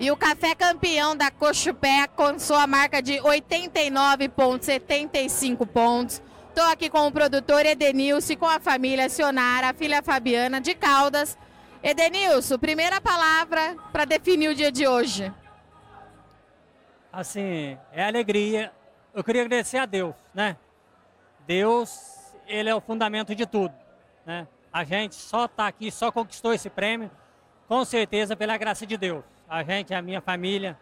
E o café campeão da Cochupé com sua marca de 89,75 pontos. Estou aqui com o produtor Edenilson e com a família Sionara, a filha Fabiana de Caldas. Edenilson, primeira palavra para definir o dia de hoje. Assim, é alegria. Eu queria agradecer a Deus, né? Deus, ele é o fundamento de tudo, né? A gente só está aqui, só conquistou esse prêmio, com certeza pela graça de Deus a gente, a minha família,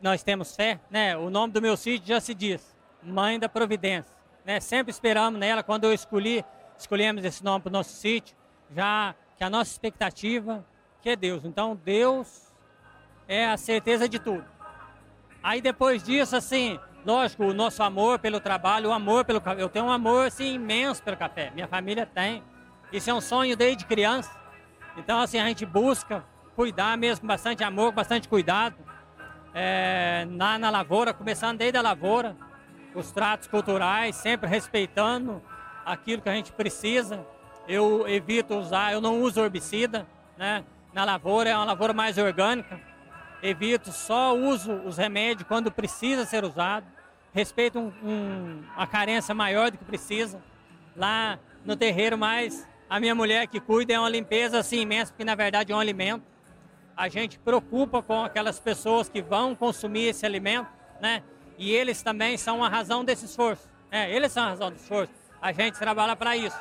nós temos fé, né? O nome do meu sítio já se diz, Mãe da Providência, né? Sempre esperamos nela, quando eu escolhi, escolhemos esse nome para o nosso sítio, já que a nossa expectativa que é Deus. Então, Deus é a certeza de tudo. Aí depois disso, assim, lógico, o nosso amor pelo trabalho, o amor pelo café. Eu tenho um amor assim, imenso pelo café. Minha família tem. Isso é um sonho desde criança. Então, assim, a gente busca cuidar mesmo com bastante amor, bastante cuidado. É, na, na lavoura, começando desde a lavoura, os tratos culturais, sempre respeitando aquilo que a gente precisa. Eu evito usar, eu não uso herbicida, né? Na lavoura é uma lavoura mais orgânica. Evito, só uso os remédios quando precisa ser usado. Respeito um, um, a carência maior do que precisa. Lá no terreiro, mais a minha mulher que cuida é uma limpeza assim imensa, porque na verdade é um alimento a gente preocupa com aquelas pessoas que vão consumir esse alimento, né? E eles também são a razão desse esforço. Né? Eles são a razão do esforço. A gente trabalha para isso.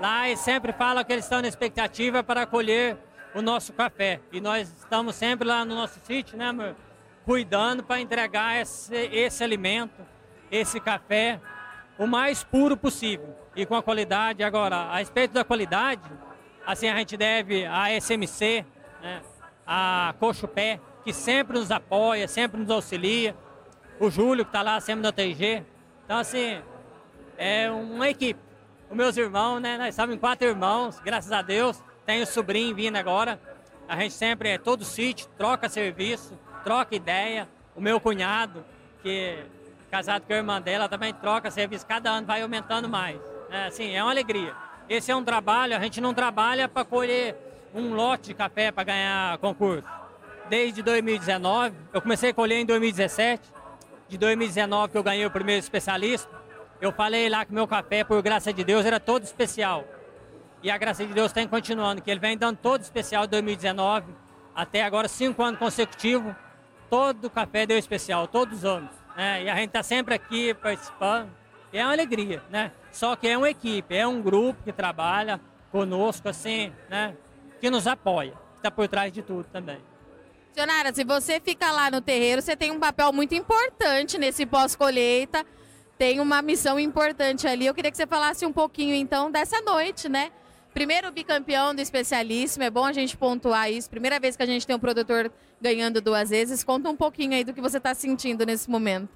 Lá eles sempre falam que eles estão na expectativa para colher o nosso café. E nós estamos sempre lá no nosso sítio, né, amor? Cuidando para entregar esse, esse alimento, esse café, o mais puro possível e com a qualidade. Agora, a respeito da qualidade, assim a gente deve a SMC, né? A Coxo Pé, que sempre nos apoia, sempre nos auxilia, o Júlio, que está lá sempre no TG. Então, assim, é uma equipe. Os meus irmãos, né? Nós estamos em quatro irmãos, graças a Deus. Tenho sobrinho vindo agora. A gente sempre é todo sítio, troca serviço, troca ideia. O meu cunhado, que é casado com a irmã dela, também troca serviço. Cada ano vai aumentando mais. É, assim, é uma alegria. Esse é um trabalho, a gente não trabalha para colher um lote de café para ganhar concurso. Desde 2019, eu comecei a colher em 2017. De 2019 que eu ganhei o primeiro especialista, eu falei lá que meu café, por graça de Deus, era todo especial. E a graça de Deus está continuando, que ele vem dando todo especial de 2019 até agora, cinco anos consecutivos. Todo café deu especial, todos os anos. Né? E a gente está sempre aqui participando. E é uma alegria, né? Só que é uma equipe, é um grupo que trabalha conosco, assim, né? Que nos apoia, que está por trás de tudo também. Sionara, se você fica lá no terreiro, você tem um papel muito importante nesse pós-colheita, tem uma missão importante ali. Eu queria que você falasse um pouquinho então dessa noite, né? Primeiro bicampeão do especialíssimo, é bom a gente pontuar isso. Primeira vez que a gente tem um produtor ganhando duas vezes. Conta um pouquinho aí do que você está sentindo nesse momento.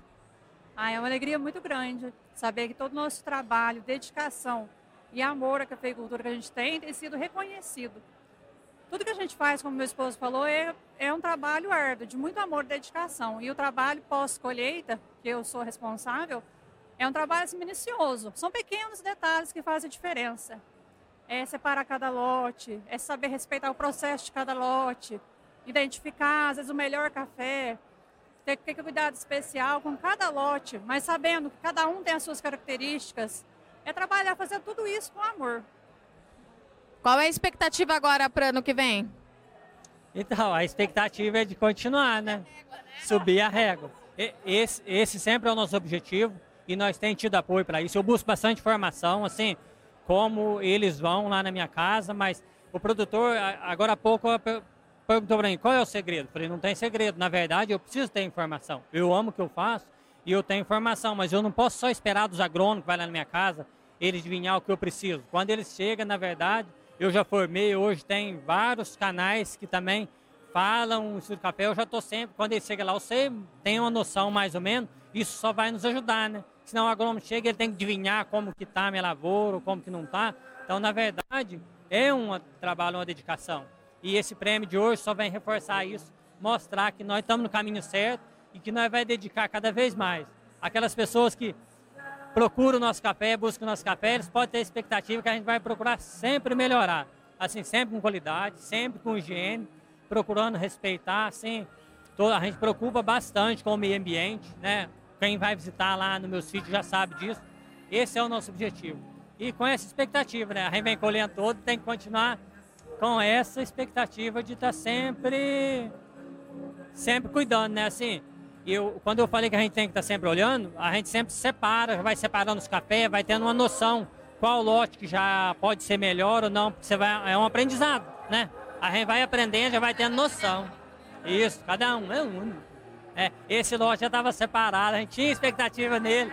Ah, é uma alegria muito grande saber que todo o nosso trabalho, dedicação e amor à cafeicultura que a gente tem tem sido reconhecido. Tudo que a gente faz, como meu esposo falou, é, é um trabalho árduo, de muito amor e dedicação. E o trabalho pós-colheita, que eu sou responsável, é um trabalho assim, minucioso. São pequenos detalhes que fazem a diferença. É separar cada lote, é saber respeitar o processo de cada lote, identificar, às vezes, o melhor café, ter que ter cuidado especial com cada lote, mas sabendo que cada um tem as suas características. É trabalhar, fazer tudo isso com amor. Qual é a expectativa agora para ano que vem? Então, a expectativa é de continuar, né? Subir a régua. Esse, esse sempre é o nosso objetivo e nós temos tido apoio para isso. Eu busco bastante informação, assim, como eles vão lá na minha casa, mas o produtor, agora há pouco, perguntou para mim, qual é o segredo? Eu falei, não tem segredo. Na verdade, eu preciso ter informação. Eu amo o que eu faço e eu tenho informação, mas eu não posso só esperar dos agrônomos que vai lá na minha casa, eles adivinhar o que eu preciso. Quando eles chegam, na verdade, eu já formei, hoje tem vários canais que também falam isso do café. Eu já estou sempre, quando ele chega lá, você tem uma noção mais ou menos, isso só vai nos ajudar, né? Senão o agrônomo chega, ele tem que adivinhar como que está a minha lavoura, ou como que não está. Então, na verdade, é um trabalho, uma dedicação. E esse prêmio de hoje só vem reforçar isso, mostrar que nós estamos no caminho certo e que nós vai dedicar cada vez mais. Aquelas pessoas que procura o nosso café, busca o nosso café, eles podem ter expectativa que a gente vai procurar sempre melhorar. Assim, sempre com qualidade, sempre com higiene, procurando respeitar, assim, toda, a gente preocupa bastante com o meio ambiente, né? Quem vai visitar lá no meu sítio já sabe disso. Esse é o nosso objetivo. E com essa expectativa, né? A gente vem colhendo todo, tem que continuar com essa expectativa de estar tá sempre, sempre cuidando, né? Assim, eu, quando eu falei que a gente tem que estar tá sempre olhando, a gente sempre separa, vai separando os cafés, vai tendo uma noção qual lote que já pode ser melhor ou não, você vai, é um aprendizado, né? A gente vai aprendendo, já vai tendo noção. Isso, cada um é um. É, esse lote já estava separado, a gente tinha expectativa nele.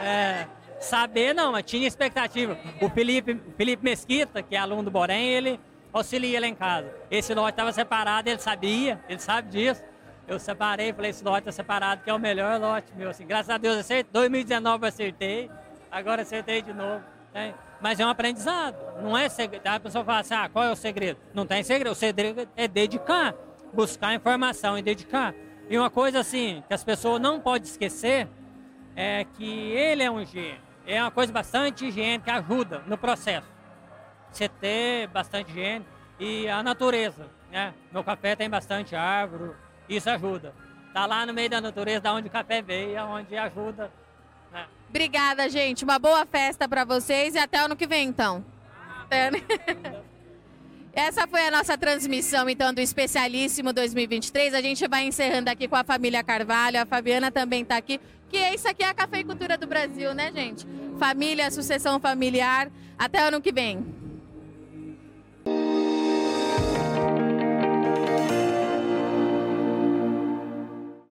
É, saber não, mas tinha expectativa. O Felipe, o Felipe Mesquita, que é aluno do Borém, ele auxilia lá em casa. Esse lote estava separado, ele sabia, ele sabe disso. Eu separei, falei, esse lote está separado, que é o melhor lote meu. Assim, graças a Deus, acertei, 2019 eu acertei, agora acertei de novo. Né? Mas é um aprendizado, não é segredo. A pessoa fala assim, ah, qual é o segredo? Não tem segredo, o segredo é dedicar, buscar informação e dedicar. E uma coisa assim, que as pessoas não podem esquecer, é que ele é um higiene. É uma coisa bastante higiene que ajuda no processo. Você ter bastante higiene e a natureza, né? Meu café tem bastante árvore, isso ajuda. Tá lá no meio da natureza, da onde o café veio, onde ajuda Obrigada, gente. Uma boa festa para vocês e até ano que vem, então. Essa foi a nossa transmissão, então, do Especialíssimo 2023. A gente vai encerrando aqui com a família Carvalho. A Fabiana também está aqui. Que isso aqui é a cafeicultura do Brasil, né, gente? Família, sucessão familiar. Até ano que vem.